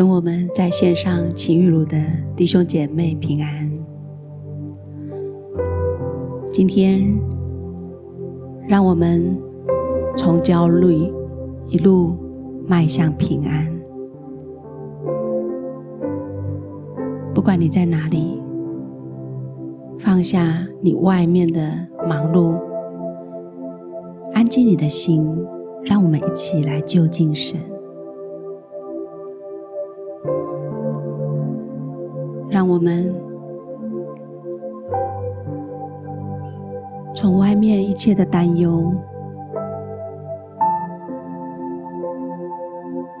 跟我们在线上情玉如的弟兄姐妹平安。今天，让我们从焦虑一路迈向平安。不管你在哪里，放下你外面的忙碌，安静你的心，让我们一起来就近神。我们从外面一切的担忧、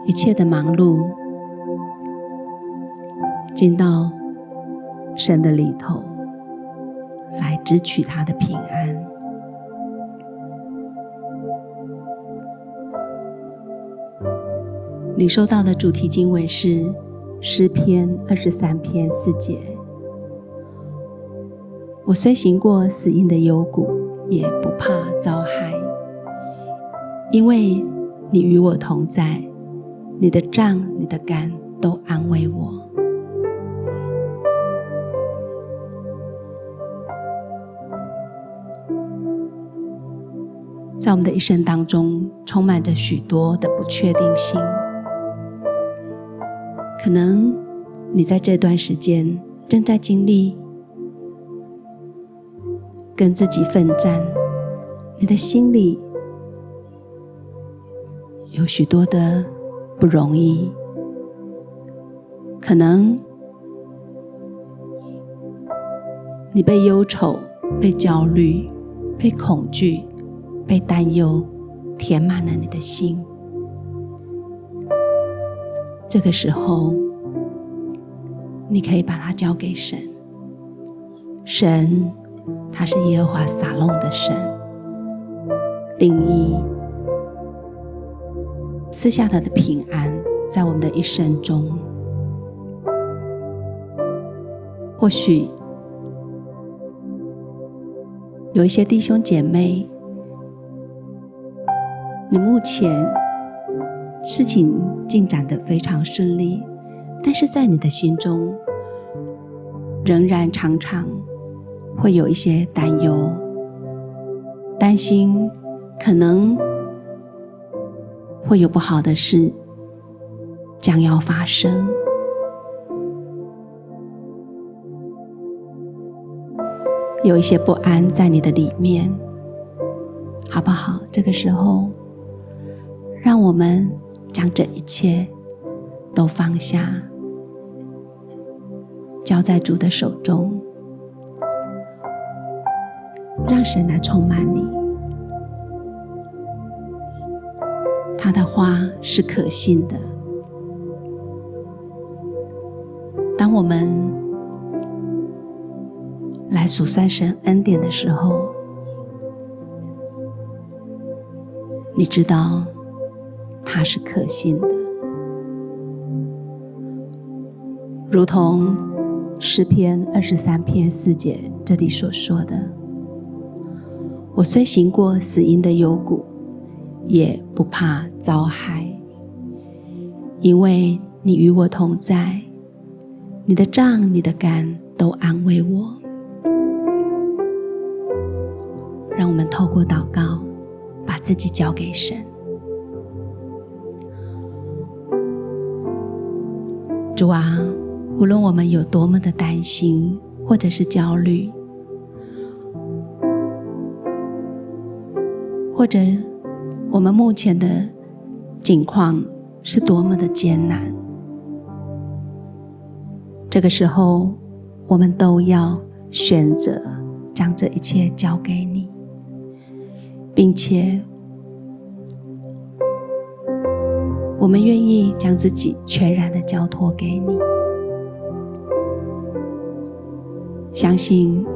一切的忙碌，进到神的里头，来支取他的平安。领受到的主题经文是。诗篇二十三篇四节：我虽行过死荫的幽谷，也不怕遭害，因为你与我同在，你的杖、你的竿都安慰我。在我们的一生当中，充满着许多的不确定性。可能你在这段时间正在经历跟自己奋战，你的心里有许多的不容易。可能你被忧愁、被焦虑、被恐惧、被担忧填满了你的心。这个时候，你可以把它交给神。神，他是耶和华撒弄的神，定义赐下他的平安，在我们的一生中。或许有一些弟兄姐妹，你目前。事情进展的非常顺利，但是在你的心中，仍然常常会有一些担忧，担心可能会有不好的事将要发生，有一些不安在你的里面，好不好？这个时候，让我们。将这一切都放下，交在主的手中，让神来充满你。他的话是可信的。当我们来数算神恩典的时候，你知道。他是可信的，如同诗篇二十三篇四节这里所说的：“我虽行过死荫的幽谷，也不怕遭害，因为你与我同在，你的杖、你的竿都安慰我。”让我们透过祷告，把自己交给神。主啊，无论我们有多么的担心，或者是焦虑，或者我们目前的境况是多么的艰难，这个时候，我们都要选择将这一切交给你，并且。我们愿意将自己全然的交托给你，相信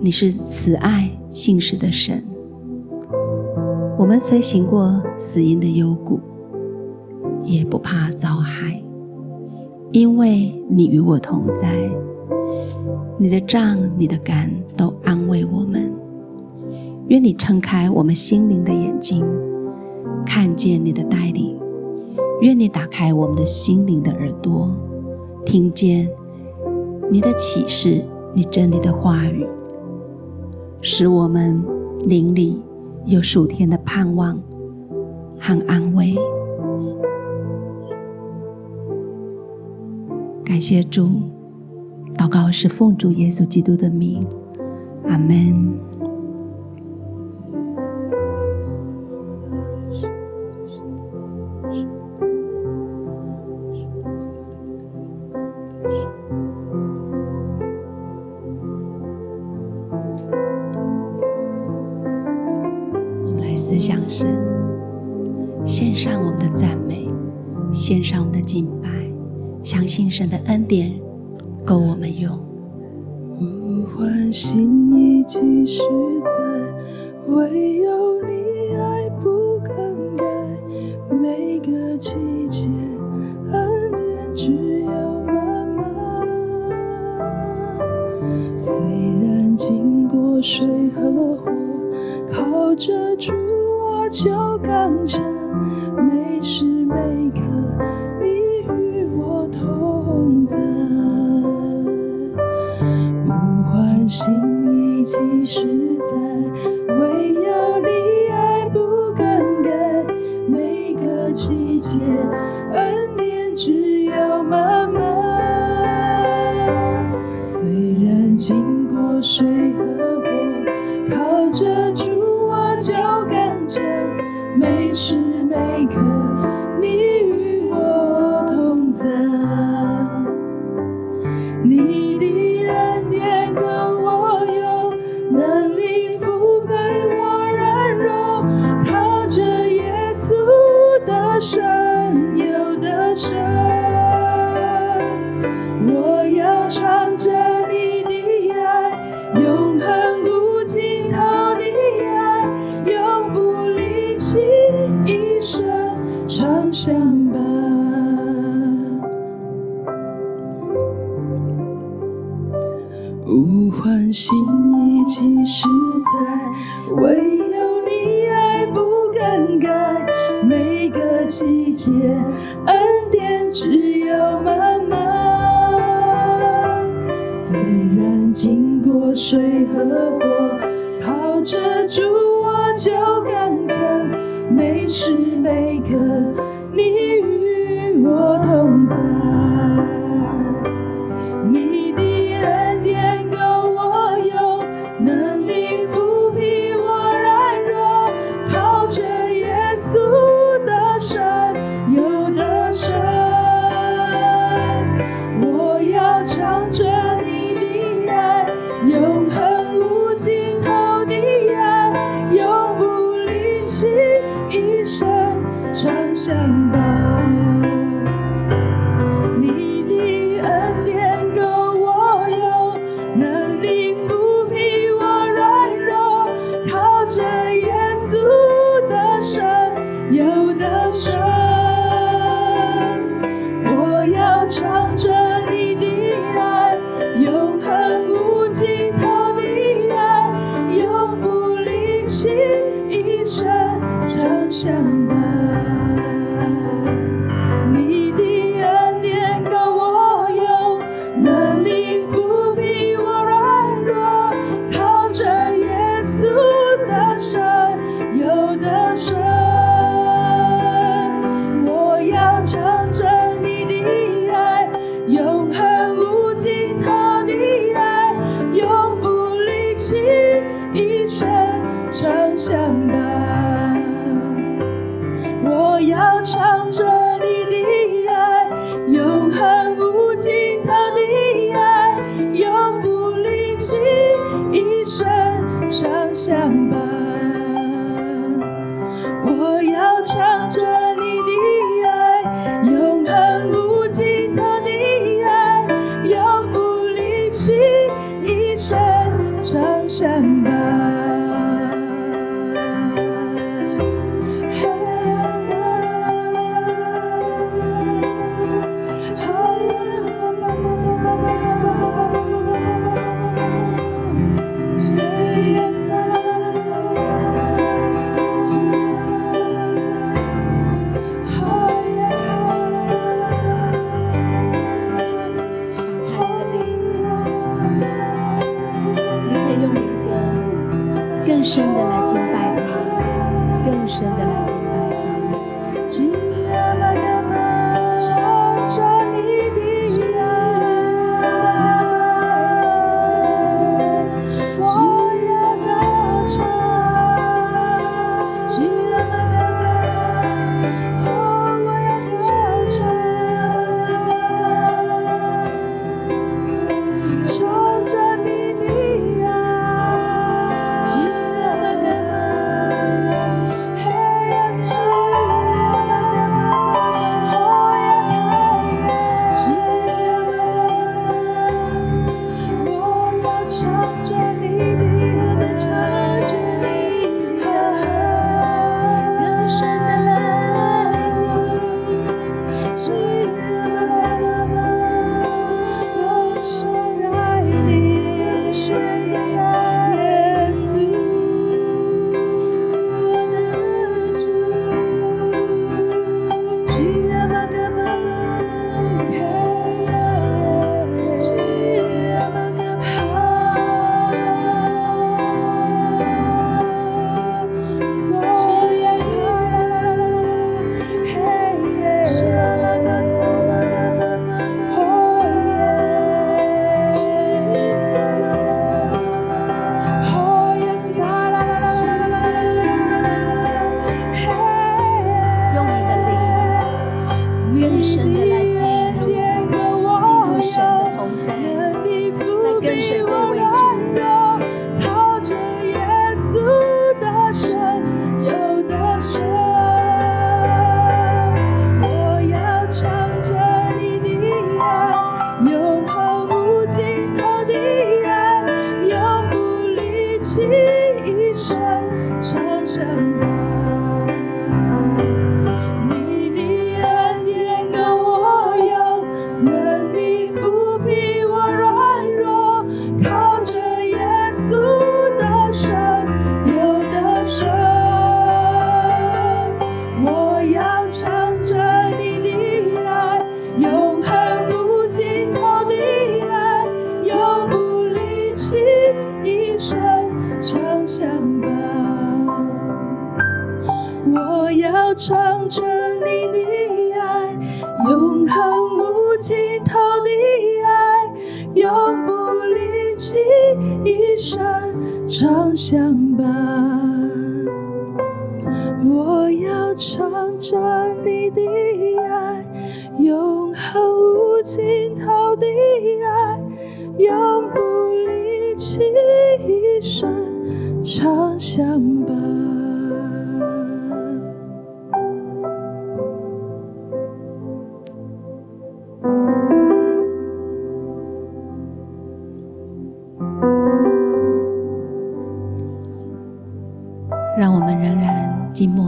你是慈爱信实的神。我们虽行过死荫的幽谷，也不怕遭害，因为你与我同在，你的杖、你的竿都安慰我们。愿你撑开我们心灵的眼睛，看见你的带领。愿你打开我们的心灵的耳朵，听见你的启示，你真理的话语，使我们灵里有数天的盼望和安慰。感谢主，祷告是奉主耶稣基督的名，阿门。献上我们的赞美，献上我们的敬拜，向信神的恩典。的季节，恩典只有慢慢。虽然经过水和火，靠着主我就敢唱，没事。然经过水和火靠着主我就敢讲每时每刻你与我同在。love.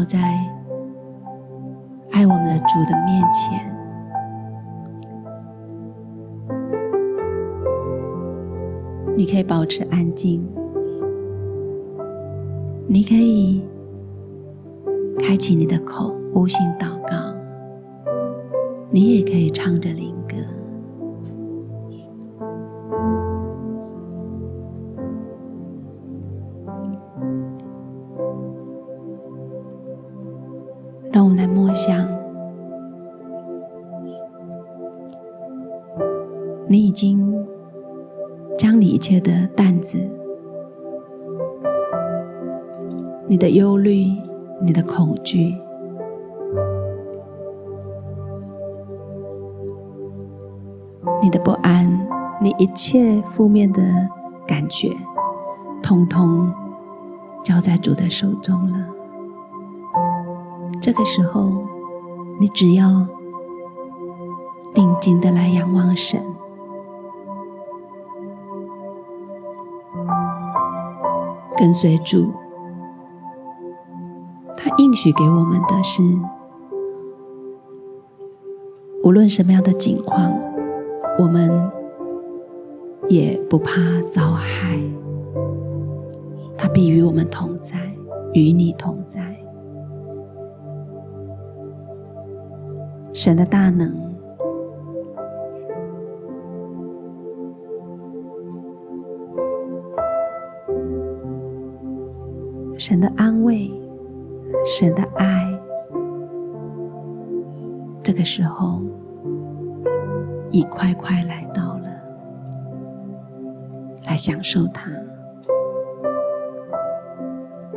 在爱我们的主的面前。你可以保持安静，你可以开启你的口，无心祷告，你也可以唱着灵歌。忧虑、你的恐惧、你的不安、你一切负面的感觉，通通交在主的手中了。这个时候，你只要定睛的来仰望神，跟随主，许给我们的是，无论什么样的境况，我们也不怕遭害，他必与我们同在，与你同在。神的大能，神的安慰，神的爱，这个时候已快快来到了，来享受它，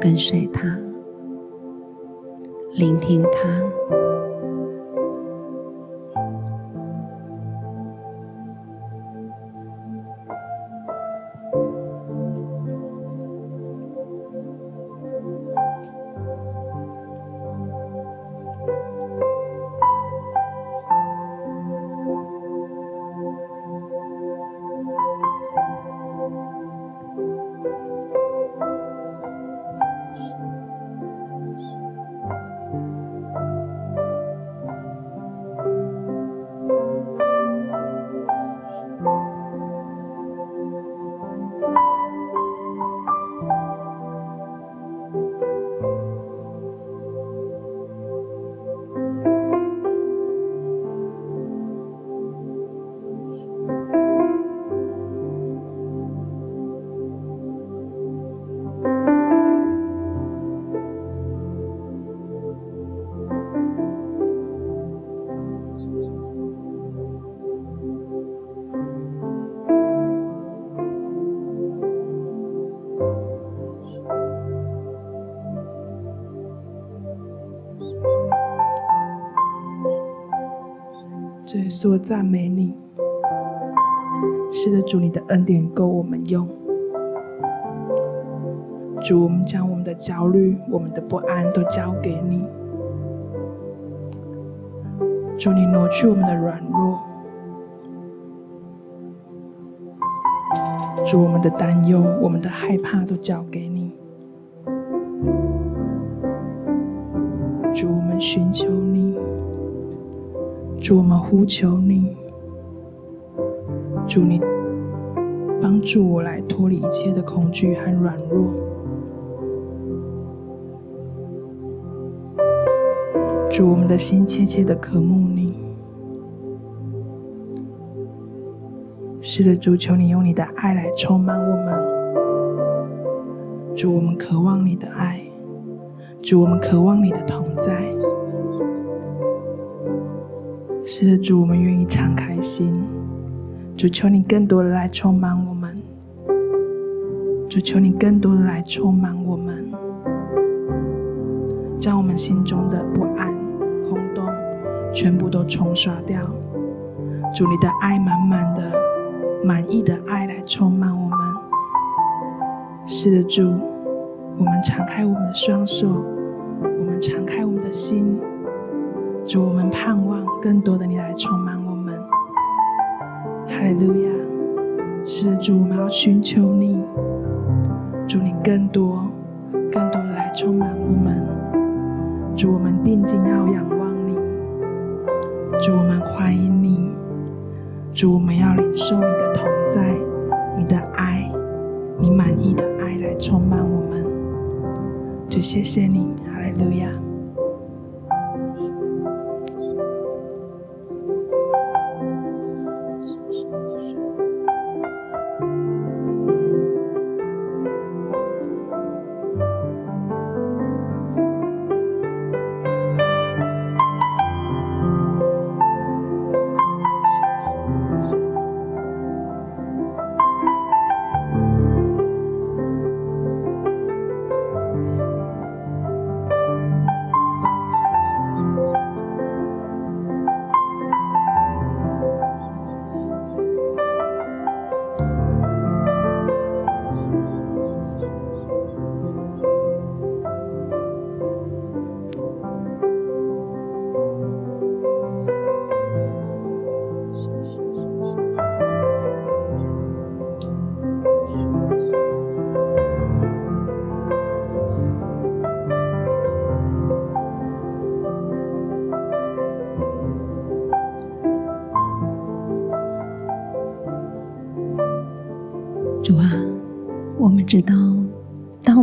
跟随它，聆听它。稣赞美你。是的，主，你的恩典够我们用。主，我们将我们的焦虑、我们的不安都交给你。主，你挪去我们的软弱。主，我们的担忧、我们的害怕都交给你。主，我们寻求你。主，我们呼求你。主，你帮助我来脱离一切的恐惧和软弱。主，我们的心切切的渴慕你。是的，主，求你用你的爱来充满我们。主，我们渴望你的爱。主，我们渴望你的同在。是的，主，我们愿意敞开心。主，求你更多的来充满我们。主，求你更多的来充满我们，将我们心中的不安、空洞全部都冲刷掉。主，你的爱满满的、满意的爱来充满我们。是的，主，我们敞开我们的双手，我们敞开我们的心。主，我们盼望更多的你来充满我们。哈利路亚！是，主，我们要寻求你。主，你更多、更多的来充满我们。主，我们定睛要仰望你。主，我们欢迎你。主，我们要领受你的同在、你的爱、你满意的爱来充满我们。主，谢谢你，哈利路亚。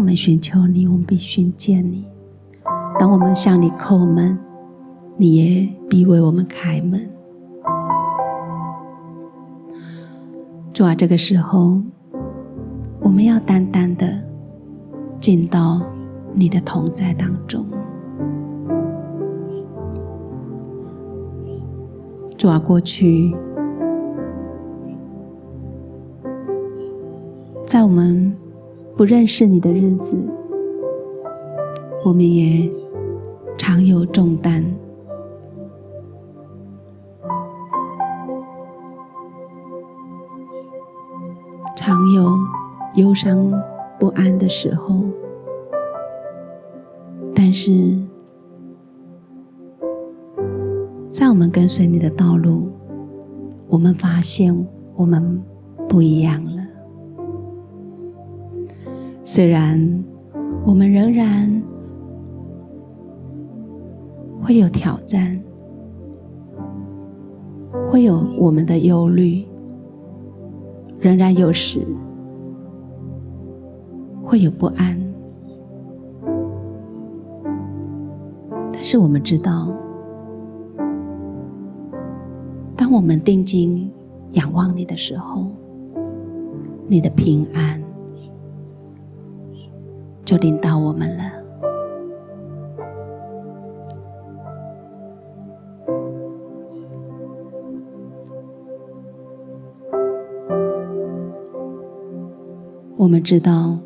我们寻求你，我们必寻见你；当我们向你叩门，你也必为我们开门。主啊，这个时候，我们要单单的进到你的同在当中。主啊，过去。在我们不认识你的日子，我们也常有重担，常有忧伤不安的时候。但是，在我们跟随你的道路，我们发现我们不一样了。虽然我们仍然会有挑战，会有我们的忧虑，仍然有时会有不安，但是我们知道，当我们定睛仰望你的时候，你的平安。就领到我们了。我们知道，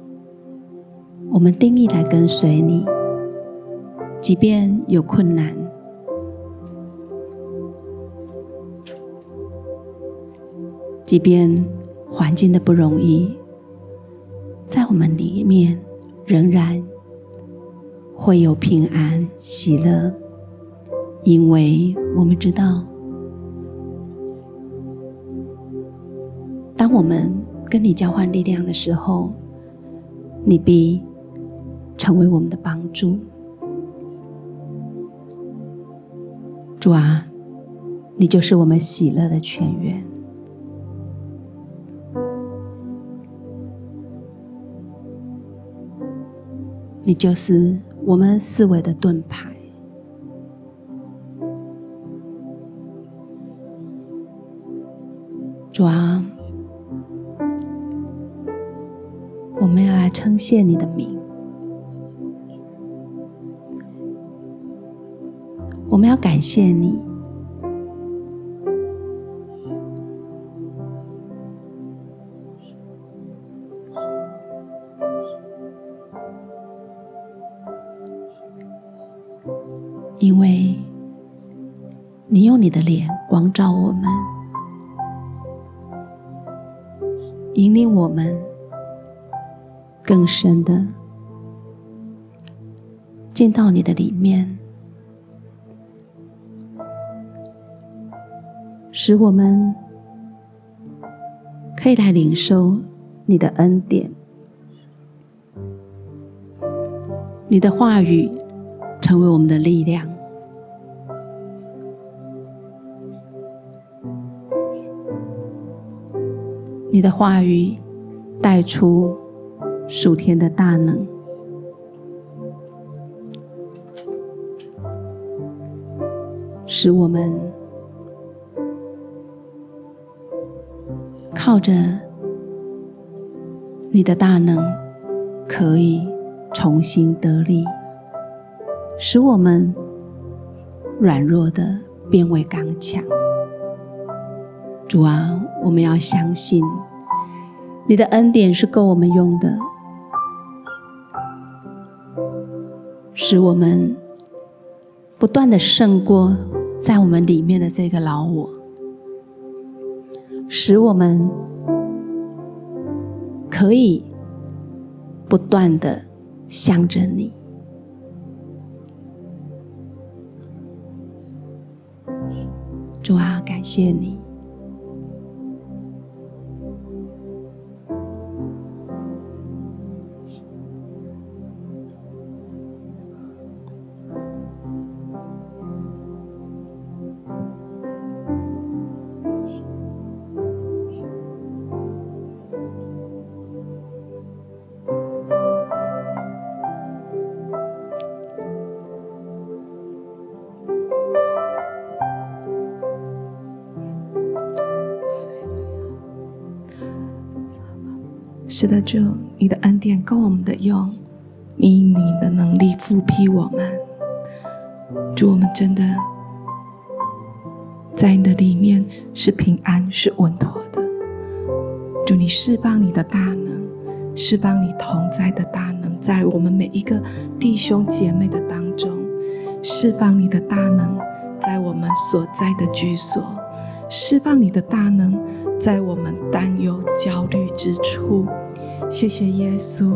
我们定义来跟随你，即便有困难，即便环境的不容易，在我们里面仍然会有平安喜乐，因为我们知道，当我们跟你交换力量的时候，你必成为我们的帮助。主啊，你就是我们喜乐的泉源。你就是我们思维的盾牌，主啊，我们要来称谢你的名，我们要感谢你。照我们，引领我们更深的进到你的里面，使我们可以来领受你的恩典，你的话语成为我们的力量。你的话语带出属天的大能，使我们靠着你的大能，可以重新得力，使我们软弱的变为刚强。主啊，我们要相信你的恩典是够我们用的，使我们不断的胜过在我们里面的这个老我，使我们可以不断的向着你。主啊，感谢你。是的，主，你的恩典够我们的用，你以你的能力覆庇我们。主，我们真的在你的里面是平安，是稳妥的。主，你释放你的大能，释放你同在的大能，在我们每一个弟兄姐妹的当中，释放你的大能，在我们所在的居所，释放你的大能，在我们担忧焦虑之处。谢谢耶稣，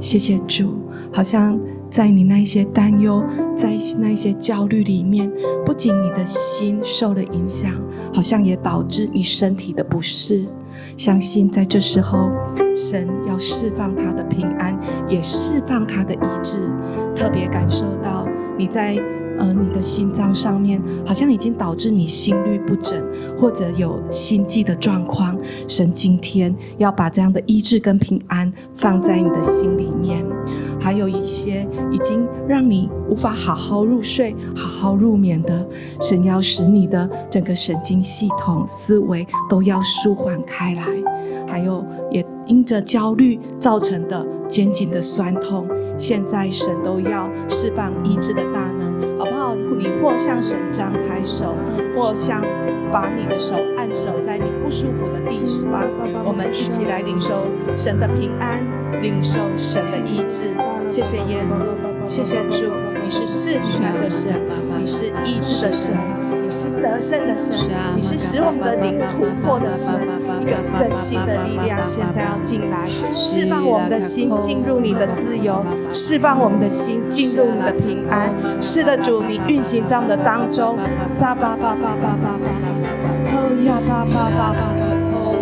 谢谢主。好像在你那些担忧、在那些焦虑里面，不仅你的心受了影响，好像也导致你身体的不适。相信在这时候，神要释放他的平安，也释放他的医治。特别感受到你在。而你的心脏上面好像已经导致你心律不整，或者有心悸的状况。神今天要把这样的医治跟平安放在你的心里面。还有一些已经让你无法好好入睡、好好入眠的，神要使你的整个神经系统、思维都要舒缓开来。还有也因着焦虑造成的肩颈的酸痛，现在神都要释放医治的大。你或向神张开手，或向把你的手按守在你不舒服的地方。我们一起来领受神的平安，领受神的医治。谢谢耶稣，谢谢主，你是赐平安的神，你是医治的神。是得胜的神，你是使我们的灵突破的神。一个更新的力量现在要进来，释放我们的心进入你的自由，释放我们的心进入你的平安。是的，主，你运行在我们的当中。撒巴巴巴巴巴巴巴，哦呀巴巴巴巴巴。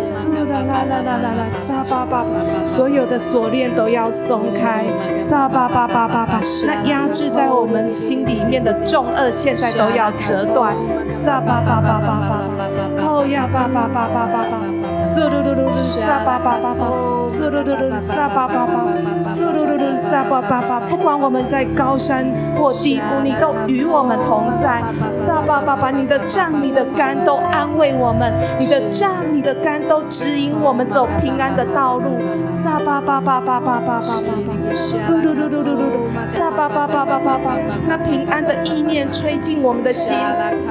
苏啦啦啦啦啦啦，撒巴巴巴，所有的锁链都要松开，撒巴巴巴巴巴，那压制在我们心里面的重轭现在都要折断，撒巴巴巴巴巴巴，哦呀巴巴巴巴巴巴，苏噜噜噜噜，撒巴巴巴巴，苏噜噜噜，撒巴巴巴，苏噜噜噜，撒巴巴巴，不管我们在高山或低谷，你都与我们同在，撒巴巴巴，你的杖、你的竿都安慰我们，你的杖、的竿。都指引我们走平安的道路。撒巴巴巴巴巴巴巴巴，苏噜噜噜噜噜，撒巴巴巴巴巴巴，那平安的意念吹进我们的心。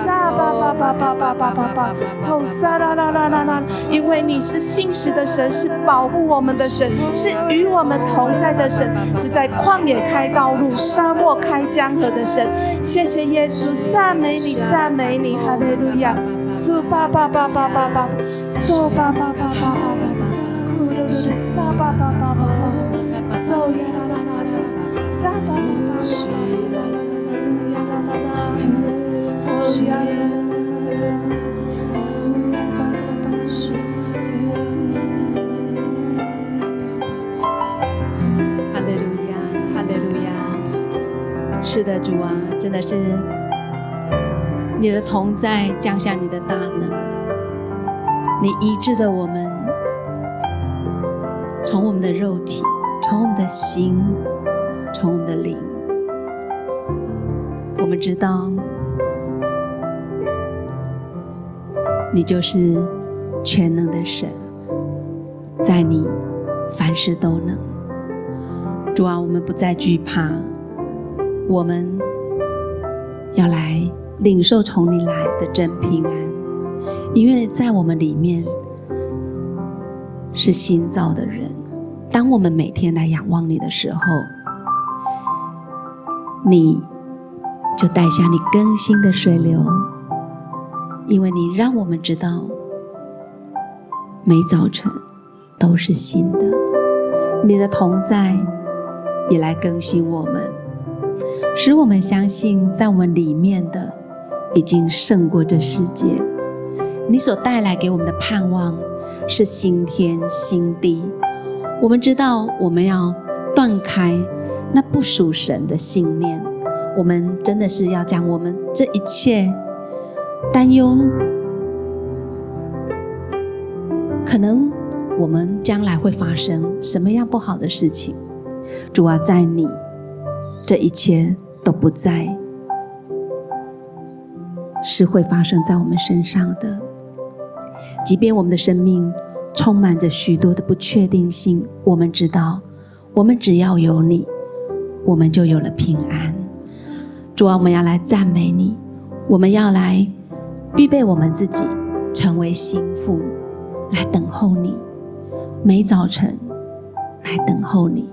撒巴巴巴巴巴巴巴巴，吼撒啦啦啦啦啦，因为你是信实的神，是保护我们的神，是与我们同在的神，是在旷野开道路、沙漠开江河的神。谢谢耶稣，赞美你，赞美你，哈利路亚。苏巴巴巴巴巴巴，苏巴。巴巴巴巴巴，呼噜噜噜，沙巴巴巴巴巴，嗦呀啦啦啦啦，沙巴巴巴巴巴巴，呀啦啦啦，嗦呀啦啦啦，呼呀巴巴巴，嗦呀啦啦啦，哈利路亚，哈利路亚。是的，主啊，真的是你的同在降下你的大能。你医治的我们，从我们的肉体，从我们的心，从我们的灵，我们知道，你就是全能的神，在你凡事都能。主啊，我们不再惧怕，我们要来领受从你来的真平安。因为在我们里面是新造的人，当我们每天来仰望你的时候，你就带下你更新的水流，因为你让我们知道，每早晨都是新的，你的同在也来更新我们，使我们相信在我们里面的已经胜过这世界。你所带来给我们的盼望是新天新地。我们知道，我们要断开那不属神的信念。我们真的是要将我们这一切担忧，可能我们将来会发生什么样不好的事情，主啊，在你这一切都不在，是会发生在我们身上的。即便我们的生命充满着许多的不确定性，我们知道，我们只要有你，我们就有了平安。主啊，我们要来赞美你，我们要来预备我们自己，成为心腹，来等候你。每早晨来等候你，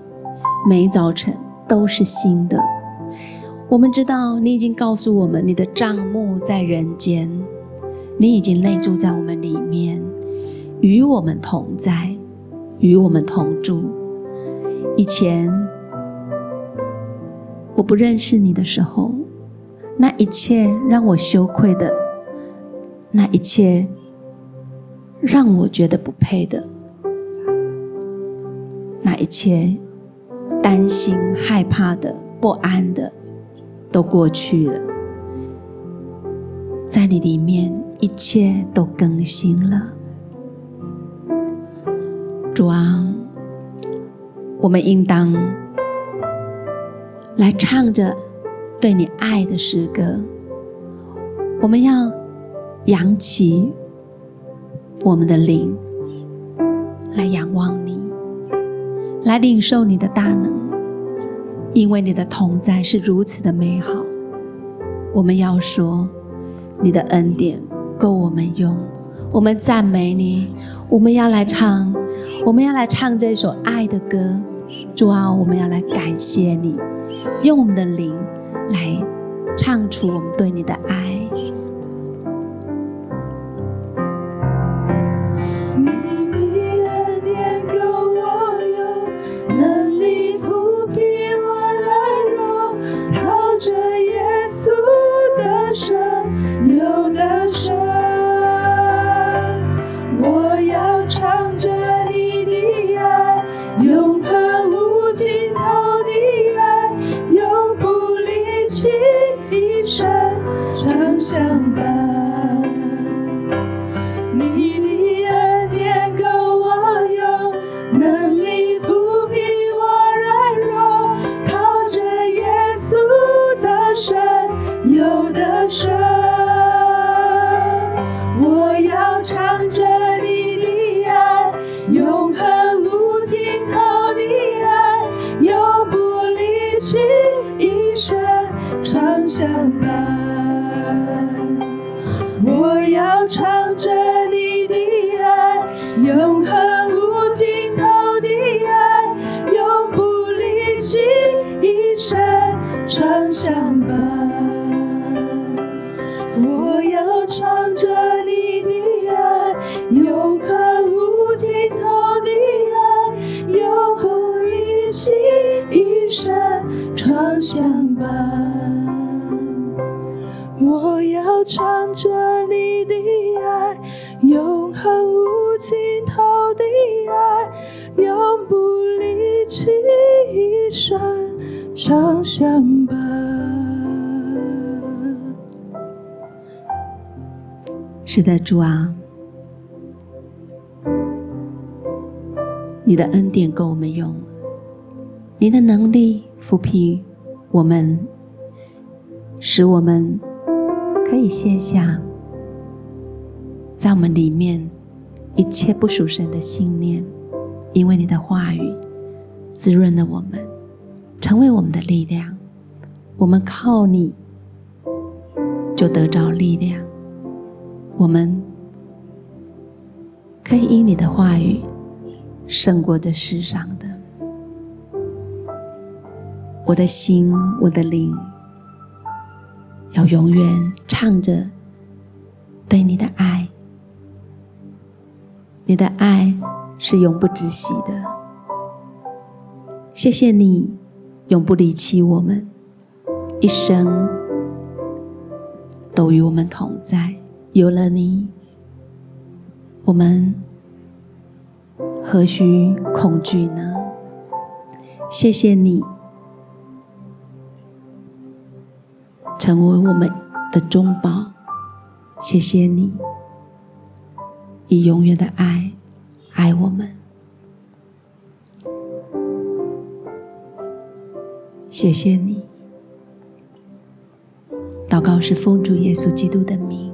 每早晨都是新的。我们知道，你已经告诉我们，你的账目在人间。你已经内住在我们里面，与我们同在，与我们同住。以前我不认识你的时候，那一切让我羞愧的，那一切让我觉得不配的，那一切担心、害怕的、不安的，都过去了。在你里面。一切都更新了，主啊，我们应当来唱着对你爱的诗歌。我们要扬起我们的灵，来仰望你，来领受你的大能，因为你的同在是如此的美好。我们要说你的恩典。够我们用，我们赞美你。我们要来唱，我们要来唱这首爱的歌。主啊，我们要来感谢你，用我们的灵来唱出我们对你的爱。一生长相伴。生常相伴。是的，主啊，你的恩典够我们用，你的能力抚平我们，使我们。可以卸下在我们里面一切不属神的信念，因为你的话语滋润了我们，成为我们的力量。我们靠你就得着力量。我们可以因你的话语胜过这世上的。我的心，我的灵。要永远唱着对你的爱，你的爱是永不止息的。谢谢你永不离弃我们，一生都与我们同在。有了你，我们何须恐惧呢？谢谢你。成为我们的中宝，谢谢你以永远的爱爱我们，谢谢你。祷告是奉主耶稣基督的名。